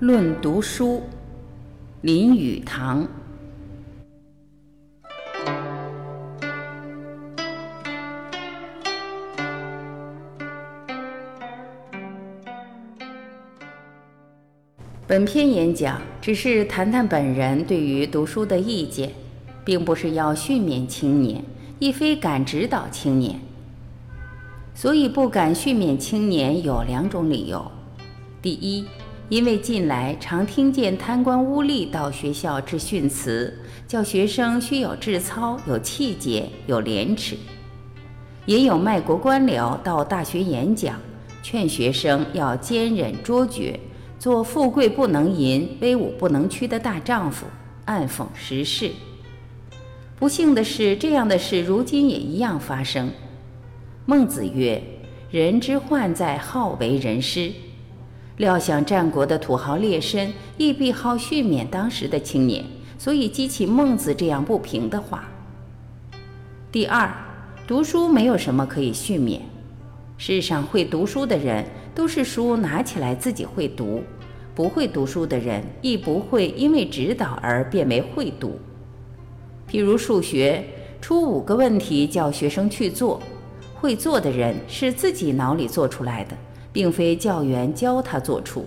论读书，林语堂。本篇演讲只是谈谈本人对于读书的意见，并不是要训勉青年，亦非敢指导青年。所以不敢训勉青年有两种理由：第一，因为近来常听见贪官污吏到学校致训词，叫学生须有志操、有气节、有廉耻；也有卖国官僚到大学演讲，劝学生要坚忍卓绝，做富贵不能淫、威武不能屈的大丈夫，暗讽时事。不幸的是，这样的事如今也一样发生。孟子曰：“人之患在好为人师。”料想战国的土豪劣绅亦必好训勉当时的青年，所以激起孟子这样不平的话。第二，读书没有什么可以训勉。世上会读书的人都是书拿起来自己会读，不会读书的人亦不会因为指导而变为会读。譬如数学，出五个问题叫学生去做，会做的人是自己脑里做出来的。并非教员教他做出，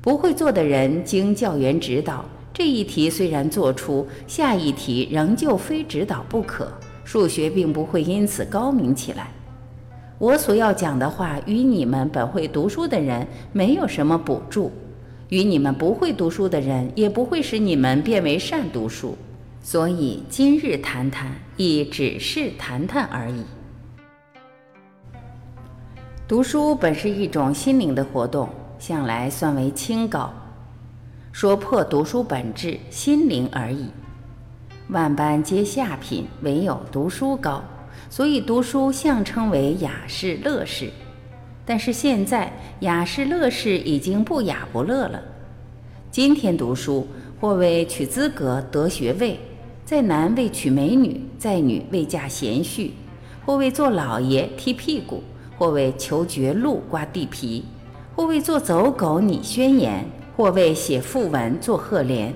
不会做的人经教员指导，这一题虽然做出，下一题仍旧非指导不可。数学并不会因此高明起来。我所要讲的话与你们本会读书的人没有什么补助，与你们不会读书的人也不会使你们变为善读书。所以今日谈谈，亦只是谈谈而已。读书本是一种心灵的活动，向来算为清高。说破读书本质，心灵而已。万般皆下品，唯有读书高，所以读书相称为雅士乐士。但是现在雅士乐士已经不雅不乐了。今天读书，或为取资格得学位，在男为娶美女，在女为嫁贤婿，或为做老爷踢屁股。或为求绝路刮地皮，或为做走狗拟宣言，或为写赋文做贺联，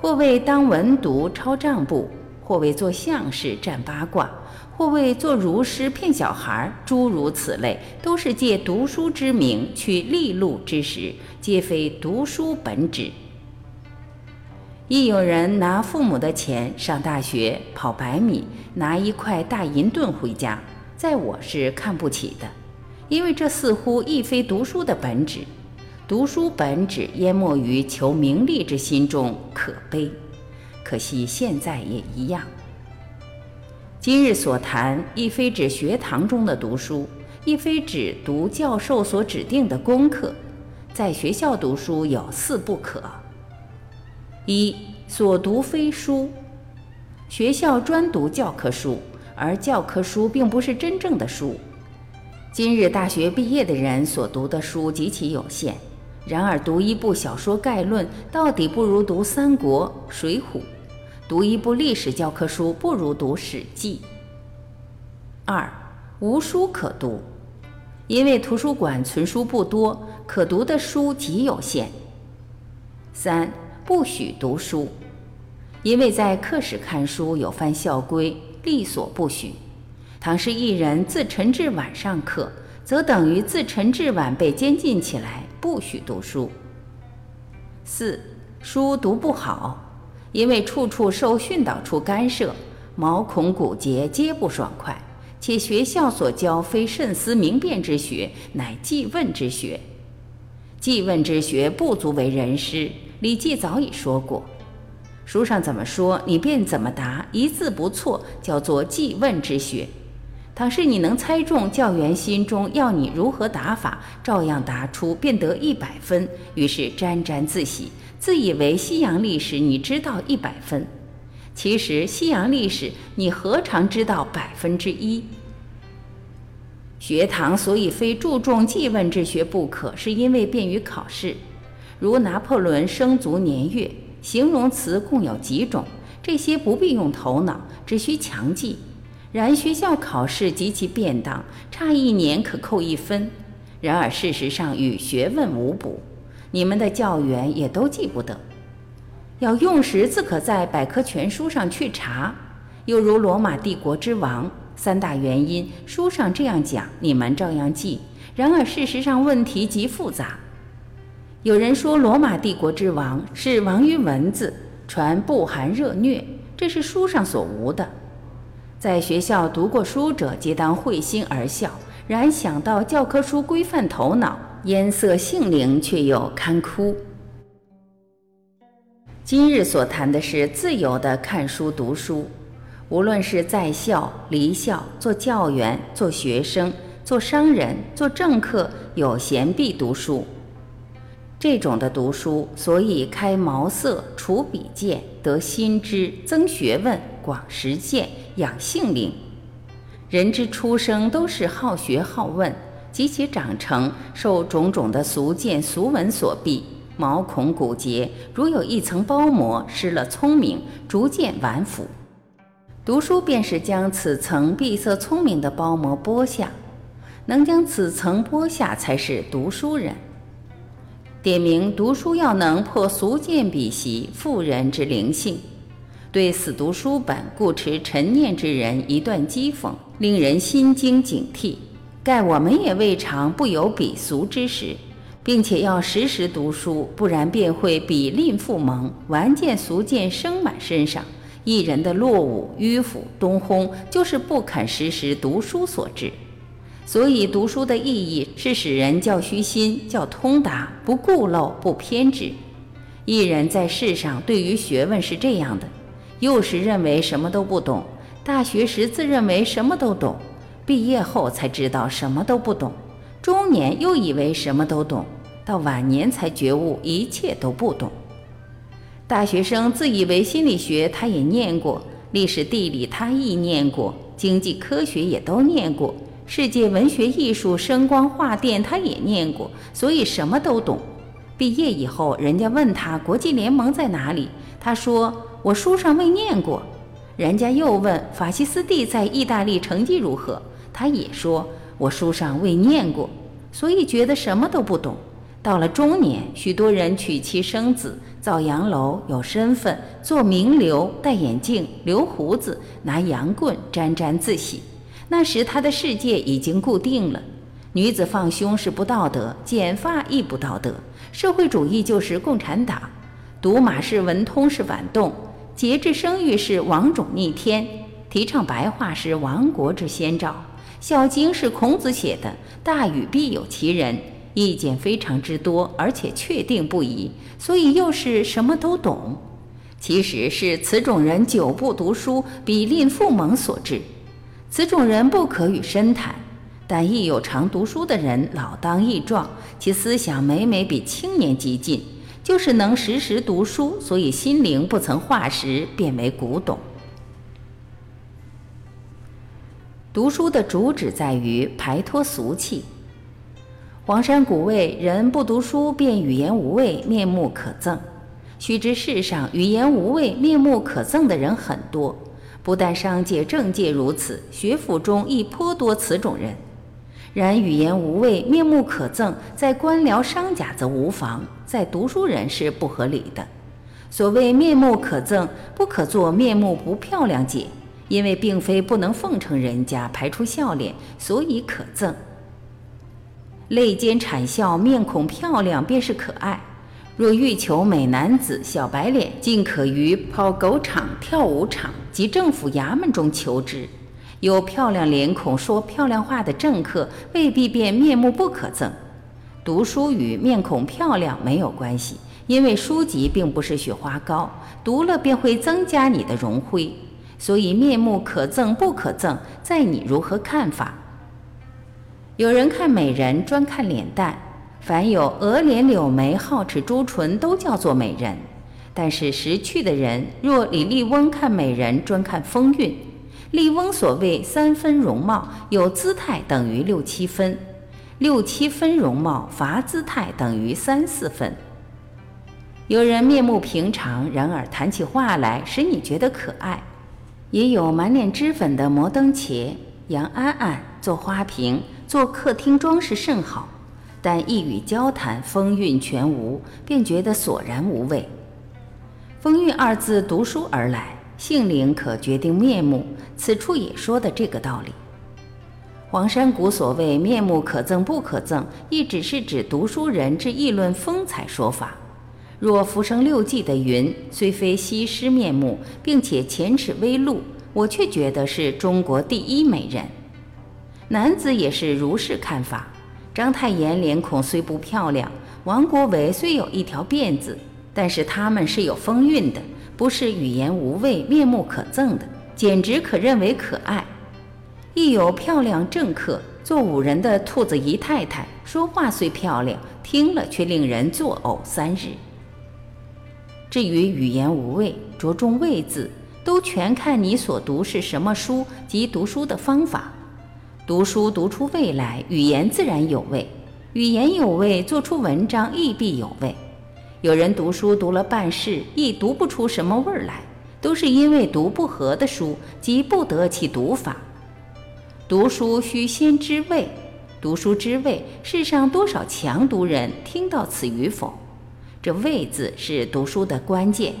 或为当文读抄账簿，或为做相士占八卦，或为做儒师骗小孩，诸如此类，都是借读书之名去利禄之实，皆非读书本旨。亦有人拿父母的钱上大学，跑百米，拿一块大银盾回家，在我是看不起的。因为这似乎亦非读书的本旨，读书本旨淹没于求名利之心中，可悲。可惜现在也一样。今日所谈，亦非指学堂中的读书，亦非指读教授所指定的功课。在学校读书有四不可：一所读非书，学校专读教科书，而教科书并不是真正的书。今日大学毕业的人所读的书极其有限，然而读一部小说概论，到底不如读《三国》《水浒》；读一部历史教科书，不如读《史记》。二无书可读，因为图书馆存书不多，可读的书极有限。三不许读书，因为在课室看书有犯校规，力所不许。倘是一人自晨至晚上课，则等于自晨至晚被监禁起来，不许读书。四书读不好，因为处处受训导处干涉，毛孔骨节皆不爽快，且学校所教非慎思明辨之学，乃记问之学。记问之学不足为人师，《礼记》早已说过，书上怎么说，你便怎么答，一字不错，叫做记问之学。倘是你能猜中教员心中要你如何答法，照样答出，便得一百分。于是沾沾自喜，自以为西洋历史你知道一百分。其实西洋历史你何尝知道百分之一？学堂所以非注重记问之学不可，是因为便于考试。如拿破仑生卒年月，形容词共有几种，这些不必用头脑，只需强记。然学校考试极其便当，差一年可扣一分。然而事实上与学问无补，你们的教员也都记不得。要用时，自可在百科全书上去查。又如罗马帝国之亡，三大原因，书上这样讲，你们照样记。然而事实上问题极复杂。有人说罗马帝国之亡是亡于文字，传不寒热虐，这是书上所无的。在学校读过书者，皆当会心而笑。然想到教科书规范头脑，颜色性灵，却又堪哭。今日所谈的是自由的看书读书。无论是在校、离校、做教员、做学生、做商人、做政客，有闲必读书。这种的读书，所以开茅塞、除笔见、得新知、增学问、广实践、养性灵。人之出生都是好学好问，及其长成，受种种的俗见俗闻所蔽，毛孔骨节如有一层包膜，失了聪明，逐渐顽腐。读书便是将此层闭塞聪明的包膜剥下，能将此层剥下，才是读书人。点明读书要能破俗见鄙习妇人之灵性，对死读书本固持陈念之人一段讥讽，令人心惊警惕。盖我们也未尝不有鄙俗之时，并且要时时读书，不然便会比吝复蒙，顽见俗见生满身上。一人的落伍、迂腐、东烘，就是不肯时时读书所致。所以读书的意义是使人较虚心、较通达，不固漏、不偏执。一人在世上对于学问是这样的：幼时认为什么都不懂，大学时自认为什么都懂，毕业后才知道什么都不懂，中年又以为什么都懂，到晚年才觉悟一切都不懂。大学生自以为心理学他也念过，历史地理他亦念过，经济科学也都念过，世界文学艺术声光画电他也念过，所以什么都懂。毕业以后，人家问他国际联盟在哪里，他说我书上未念过。人家又问法西斯蒂在意大利成绩如何，他也说我书上未念过，所以觉得什么都不懂。到了中年，许多人娶妻生子。造洋楼，有身份，做名流，戴眼镜，留胡子，拿洋棍沾沾自喜。那时他的世界已经固定了：女子放胸是不道德，剪发亦不道德。社会主义就是共产党，读马是文通是反动，节制生育是王种逆天，提倡白话是亡国之先兆，《孝经》是孔子写的，大禹必有其人。意见非常之多，而且确定不疑，所以又是什么都懂。其实是此种人久不读书，比吝父蒙所致。此种人不可与深谈，但亦有常读书的人，老当益壮，其思想每每比青年激进，就是能时时读书，所以心灵不曾化石，变为古董。读书的主旨在于排脱俗气。黄山谷谓：“人不读书，便语言无味，面目可憎。”须知世上语言无味、面目可憎的人很多，不但商界、政界如此，学府中亦颇多此种人。然语言无味、面目可憎，在官僚商贾则无妨，在读书人是不合理的。所谓面目可憎，不可做面目不漂亮姐，因为并非不能奉承人家，排出笑脸，所以可憎。泪间谄笑，面孔漂亮便是可爱。若欲求美男子，小白脸，尽可于跑狗场、跳舞场及政府衙门中求之。有漂亮脸孔、说漂亮话的政客，未必便面目不可憎。读书与面孔漂亮没有关系，因为书籍并不是雪花膏，读了便会增加你的荣辉。所以面目可憎不可憎，在你如何看法。有人看美人专看脸蛋，凡有额脸、柳眉、皓齿、朱唇，都叫做美人。但是识趣的人，若李丽翁看美人专看风韵。丽翁所谓三分容貌，有姿态等于六七分，六七分容貌乏姿态等于三四分。有人面目平常，然而谈起话来使你觉得可爱。也有满脸脂粉的摩登茄、杨安安做花瓶。做客厅装饰甚好，但一语交谈，风韵全无，便觉得索然无味。风韵二字读书而来，性灵可决定面目，此处也说的这个道理。黄山谷所谓面目可憎不可憎，亦只是指读书人之议论风采说法。若浮生六记的云，虽非西施面目，并且前齿微露，我却觉得是中国第一美人。男子也是如是看法。章太炎脸孔虽不漂亮，王国维虽有一条辫子，但是他们是有风韵的，不是语言无味、面目可憎的，简直可认为可爱。亦有漂亮政客，做五人的兔子姨太太，说话虽漂亮，听了却令人作呕三日。至于语言无味，着重味字，都全看你所读是什么书及读书的方法。读书读出味来，语言自然有味；语言有味，做出文章亦必有味。有人读书读了半世，亦读不出什么味来，都是因为读不合的书，即不得其读法。读书须先知味，读书知味，世上多少强读人听到此与否？这味字是读书的关键。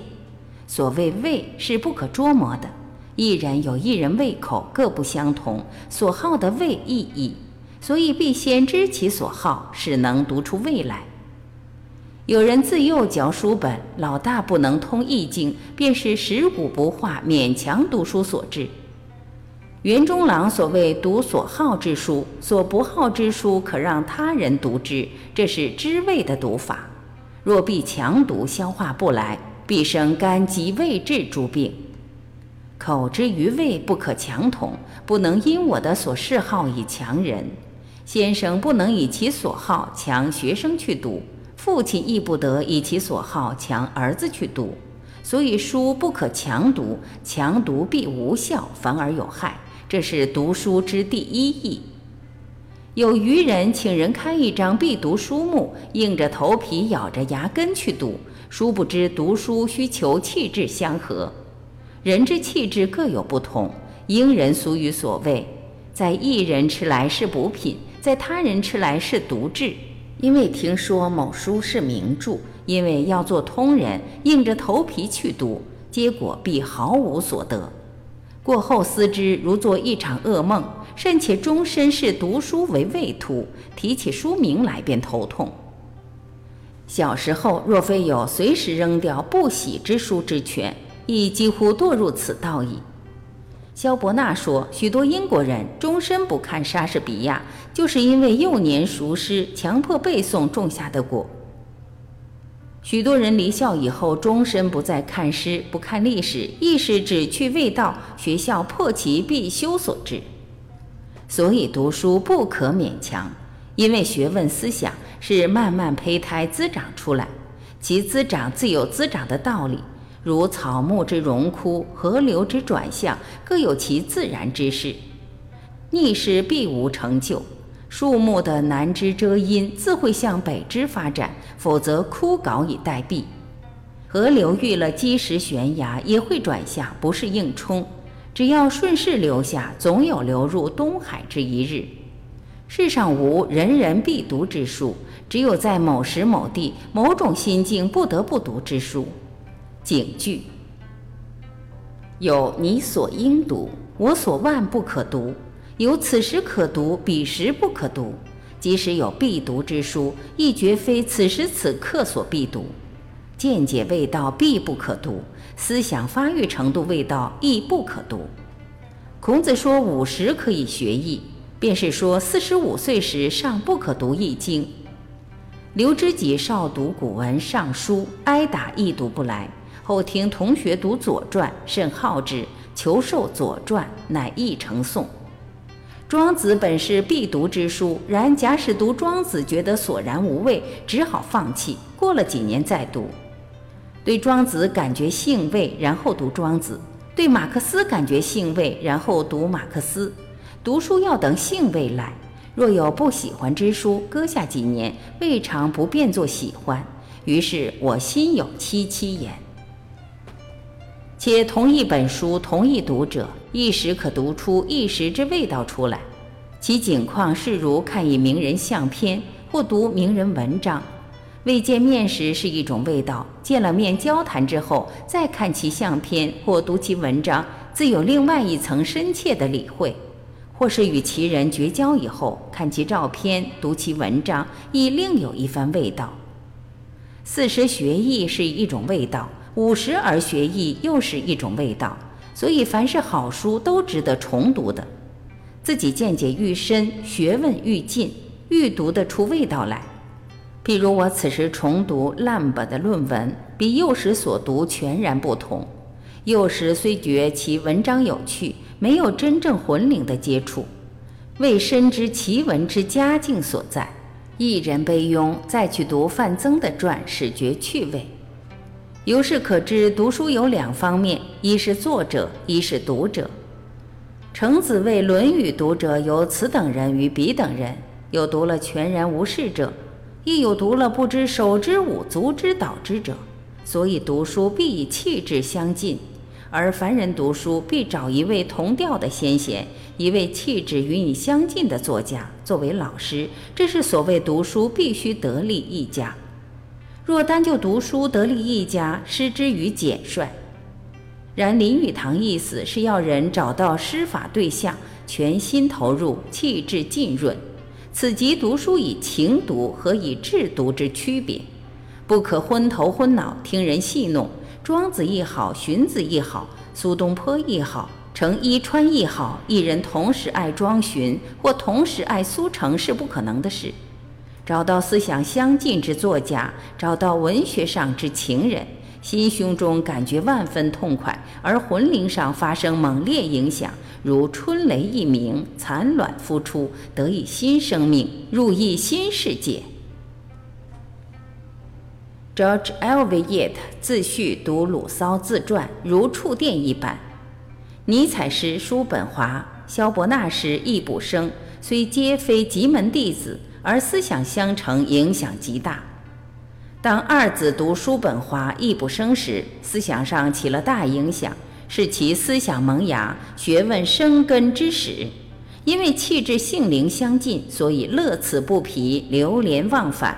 所谓味，是不可捉摸的。一人有一人胃口各不相同，所好的味亦异，所以必先知其所好，使能读出味来。有人自幼嚼书本，老大不能通易经，便是食古不化，勉强读书所致。袁中郎所谓读所好之书，所不好之书可让他人读之，这是知味的读法。若必强读，消化不来，必生肝及胃滞诸病。口之于味不可强统，不能因我的所嗜好以强人。先生不能以其所好强学生去读，父亲亦不得以其所好强儿子去读。所以书不可强读，强读必无效，反而有害。这是读书之第一义。有愚人请人开一张必读书目，硬着头皮咬着牙根去读，殊不知读书需求气质相合。人之气质各有不同，英人俗语所谓，在一人吃来是补品，在他人吃来是毒质。因为听说某书是名著，因为要做通人，硬着头皮去读，结果必毫无所得。过后思之，如做一场噩梦，甚且终身视读书为畏途，提起书名来便头痛。小时候若非有随时扔掉不喜之书之权。亦几乎堕入此道矣。萧伯纳说，许多英国人终身不看莎士比亚，就是因为幼年熟诗，强迫背诵种下的果。许多人离校以后，终身不再看诗，不看历史，亦是只去未到，学校破其必修所致。所以读书不可勉强，因为学问思想是慢慢胚胎滋长出来，其滋长自有滋长的道理。如草木之荣枯，河流之转向，各有其自然之势。逆势必无成就。树木的南枝遮阴，自会向北枝发展；否则枯槁以待毙。河流遇了积石悬崖，也会转向，不是硬冲。只要顺势流下，总有流入东海之一日。世上无人人必读之书，只有在某时某地、某种心境不得不读之书。警句：有你所应读，我所万不可读；有此时可读，彼时不可读。即使有必读之书，亦绝非此时此刻所必读。见解未到，必不可读；思想发育程度未到，亦不可读。孔子说五十可以学易，便是说四十五岁时尚不可读易经。刘知己少读古文《尚书》，挨打亦读不来。后听同学读《左传》，甚好之，求授《左传》，乃译成诵。庄子本是必读之书，然假使读庄子觉得索然无味，只好放弃。过了几年再读，对庄子感觉兴味，然后读庄子；对马克思感觉兴味，然后读马克思。读书要等兴味来，若有不喜欢之书，搁下几年，未尝不变作喜欢。于是我心有戚戚焉。且同一本书，同一读者，一时可读出一时之味道出来。其景况是如看一名人相片，或读名人文章。未见面时是一种味道，见了面交谈之后，再看其相片或读其文章，自有另外一层深切的理会；或是与其人绝交以后，看其照片、读其文章，亦另有一番味道。四时学艺是一种味道，五十而学艺又是一种味道。所以，凡是好书都值得重读的，自己见解愈深，学问愈进，愈读得出味道来。譬如我此时重读烂本的论文，比幼时所读全然不同。幼时虽觉其文章有趣，没有真正魂灵的接触，未深知其文之佳境所在。一人悲庸，再去读范增的传，始觉趣味。由是可知，读书有两方面：一是作者，一是读者。程子谓《论语》读者有此等人与彼等人，有读了全然无事者。亦有读了不知手之舞足之蹈之者，所以读书必以气质相近，而凡人读书必找一位同调的先贤，一位气质与你相近的作家作为老师，这是所谓读书必须得力一家。若单就读书得力一家，失之于简率。然林语堂意思是要人找到施法对象，全心投入，气质浸润。此即读书以情读和以智读之区别，不可昏头昏脑听人戏弄。庄子亦好，荀子亦好，苏东坡亦好，程伊川亦好，一人同时爱庄荀，或同时爱苏程是不可能的事。找到思想相近之作家，找到文学上之情人，心胸中感觉万分痛快，而魂灵上发生猛烈影响。如春雷一鸣，蚕卵孵出，得以新生命，入一新世界。George Eliot 自序读鲁骚自传，如触电一般。尼采诗叔本华，萧伯纳诗易卜生，虽皆非极门弟子，而思想相承，影响极大。当二子读叔本华、易卜生时，思想上起了大影响。是其思想萌芽、学问生根之始。因为气质性灵相近，所以乐此不疲，流连忘返。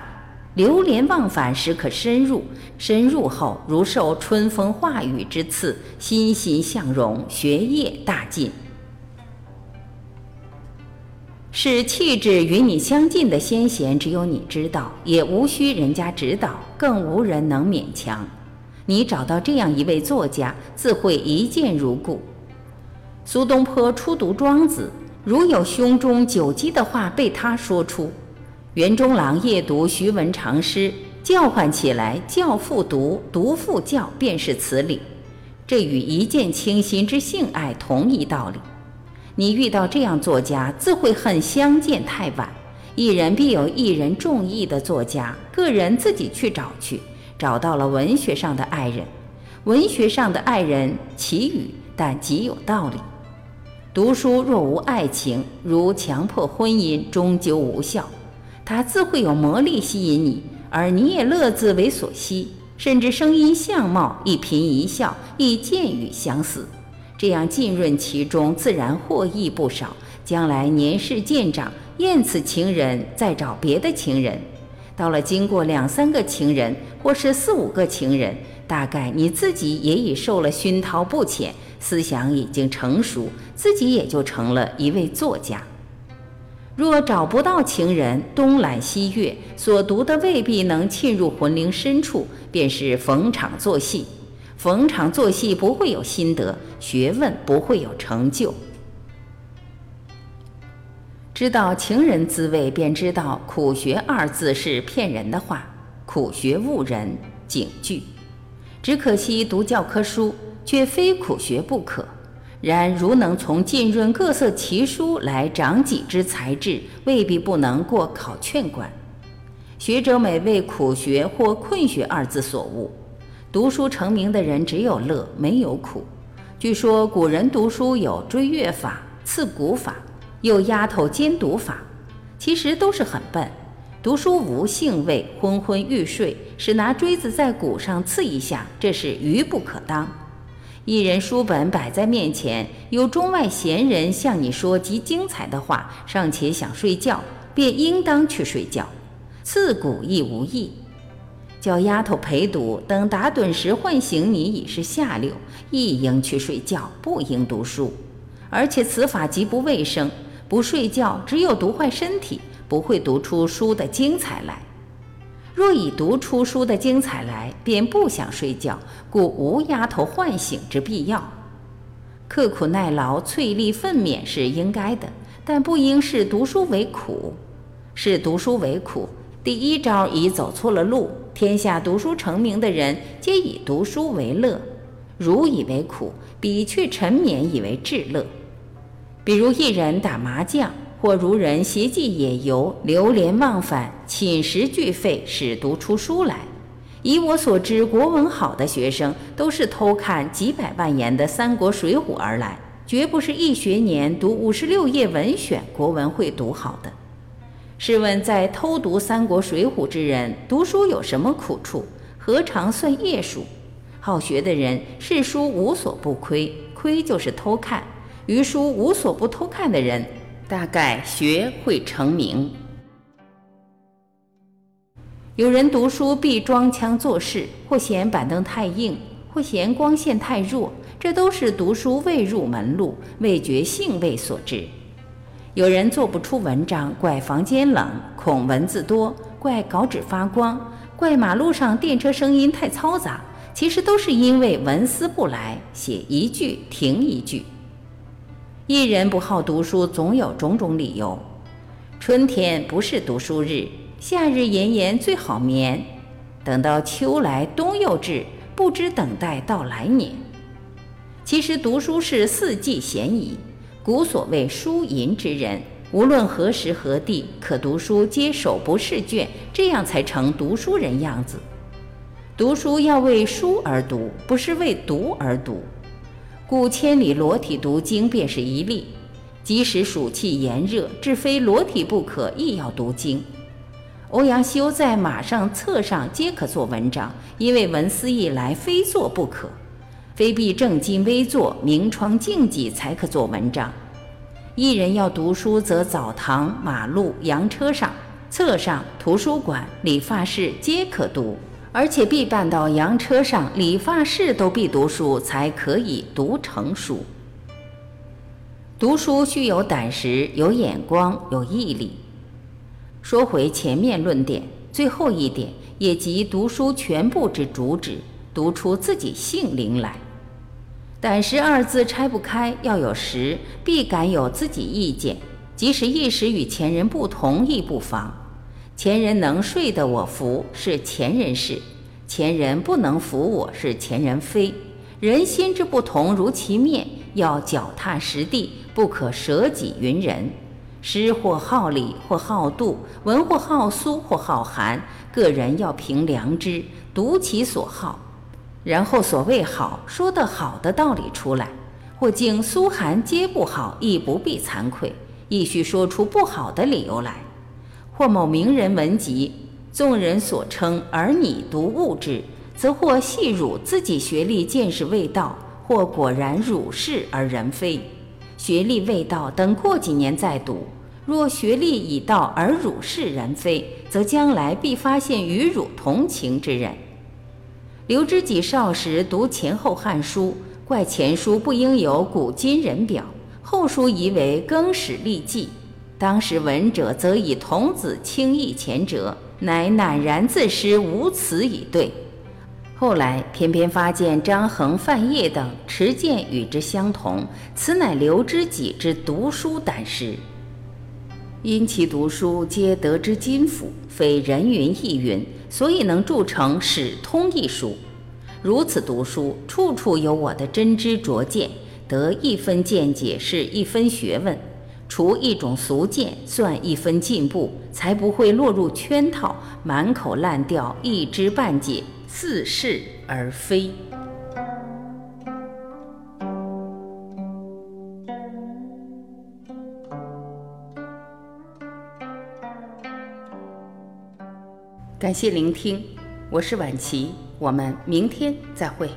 流连忘返时可深入，深入后如受春风化雨之赐，欣欣向荣，学业大进。是气质与你相近的先贤，只有你知道，也无需人家指导，更无人能勉强。你找到这样一位作家，自会一见如故。苏东坡初读庄子，如有胸中久积的话被他说出；袁中郎夜读徐文长诗，叫唤起来，教复读，读复教，便是此理。这与一见倾心之性爱同一道理。你遇到这样作家，自会恨相见太晚。一人必有一人中意的作家，个人自己去找去。找到了文学上的爱人，文学上的爱人奇语，但极有道理。读书若无爱情，如强迫婚姻，终究无效。它自会有魔力吸引你，而你也乐自为所吸，甚至声音相貌一颦一笑，亦见语相似。这样浸润其中，自然获益不少。将来年事渐长，厌此情人，再找别的情人。到了经过两三个情人，或是四五个情人，大概你自己也已受了熏陶不浅，思想已经成熟，自己也就成了一位作家。若找不到情人，东揽西阅，所读的未必能沁入魂灵深处，便是逢场作戏。逢场作戏不会有心得，学问不会有成就。知道情人滋味，便知道“苦学”二字是骗人的话。苦学误人，警句。只可惜读教科书，却非苦学不可。然如能从浸润各色奇书来长己之才智，未必不能过考劝关。学者每为苦学或困学二字所误。读书成名的人只有乐，没有苦。据说古人读书有追月法、刺骨法。又丫头兼读法，其实都是很笨。读书无兴味，昏昏欲睡，是拿锥子在骨上刺一下，这是愚不可当。一人书本摆在面前，有中外贤人向你说极精彩的话，尚且想睡觉，便应当去睡觉。刺骨亦无益。叫丫头陪读，等打盹时唤醒你已是下流，亦应去睡觉，不应读书。而且此法极不卫生，不睡觉只有读坏身体，不会读出书的精彩来。若已读出书的精彩来，便不想睡觉，故无丫头唤醒之必要。刻苦耐劳、淬砺奋勉是应该的，但不应视读书为苦。视读书为苦，第一招已走错了路。天下读书成名的人，皆以读书为乐，汝以为苦，彼却沉湎以为至乐。比如一人打麻将，或如人携寄野游，流连忘返，寝食俱废，使读出书来。以我所知，国文好的学生，都是偷看几百万言的《三国》《水浒》而来，绝不是一学年读五十六页文选国文会读好的。试问，在偷读《三国》《水浒》之人，读书有什么苦处？何尝算夜书？好学的人，视书无所不窥，窥就是偷看；于书无所不偷看的人，大概学会成名。有人读书必装腔作势，或嫌板凳太硬，或嫌光线太弱，这都是读书未入门路、未觉兴味所致。有人做不出文章，怪房间冷，恐文字多；怪稿纸发光；怪马路上电车声音太嘈杂。其实都是因为文思不来，写一句停一句。一人不好读书，总有种种理由。春天不是读书日，夏日炎炎最好眠。等到秋来冬又至，不知等待到来年。其实读书是四季闲宜。古所谓书淫之人，无论何时何地，可读书皆手不释卷，这样才成读书人样子。读书要为书而读，不是为读而读。故千里裸体读经便是一例。即使暑气炎热，至非裸体不可，亦要读经。欧阳修在马上、册上皆可做文章，因为文思一来，非做不可。非必正襟危坐、明窗净几才可做文章。一人要读书，则澡堂、马路、洋车上、侧上、图书馆、理发室皆可读，而且必办到洋车上、理发室都必读书，才可以读成书。读书需有胆识、有眼光、有毅力。说回前面论点，最后一点也即读书全部之主旨：读出自己性灵来。胆识二字拆不开，要有识，必敢有自己意见。即使一时与前人不同，亦不妨。前人能睡得我服，是前人事；前人不能服我，是前人非。人心之不同，如其面，要脚踏实地，不可舍己云人。诗或好礼，或好度；文或好苏，或好寒。个人要凭良知，读其所好。然后所谓好说的好的道理出来，或竟苏寒皆不好，亦不必惭愧，亦须说出不好的理由来。或某名人文集，众人所称，而你独误之，则或系汝自己学历见识未到，或果然汝是而人非。学历未到，等过几年再读；若学历已到而汝是人非，则将来必发现与汝同情之人。刘知己少时读前后汉书，怪前书不应有古今人表，后书疑为更始立纪。当时闻者则以童子轻易前者，乃赧然自失，无词以对。后来偏偏发现张衡、范晔等持见与之相同，此乃刘知己之读书胆识。因其读书皆得之金斧，非人云亦云。所以能铸成《史通》一书，如此读书，处处有我的真知灼见，得一分见解是一分学问，除一种俗见，算一分进步，才不会落入圈套，满口烂调，一知半解，似是而非。感谢聆听，我是晚琪，我们明天再会。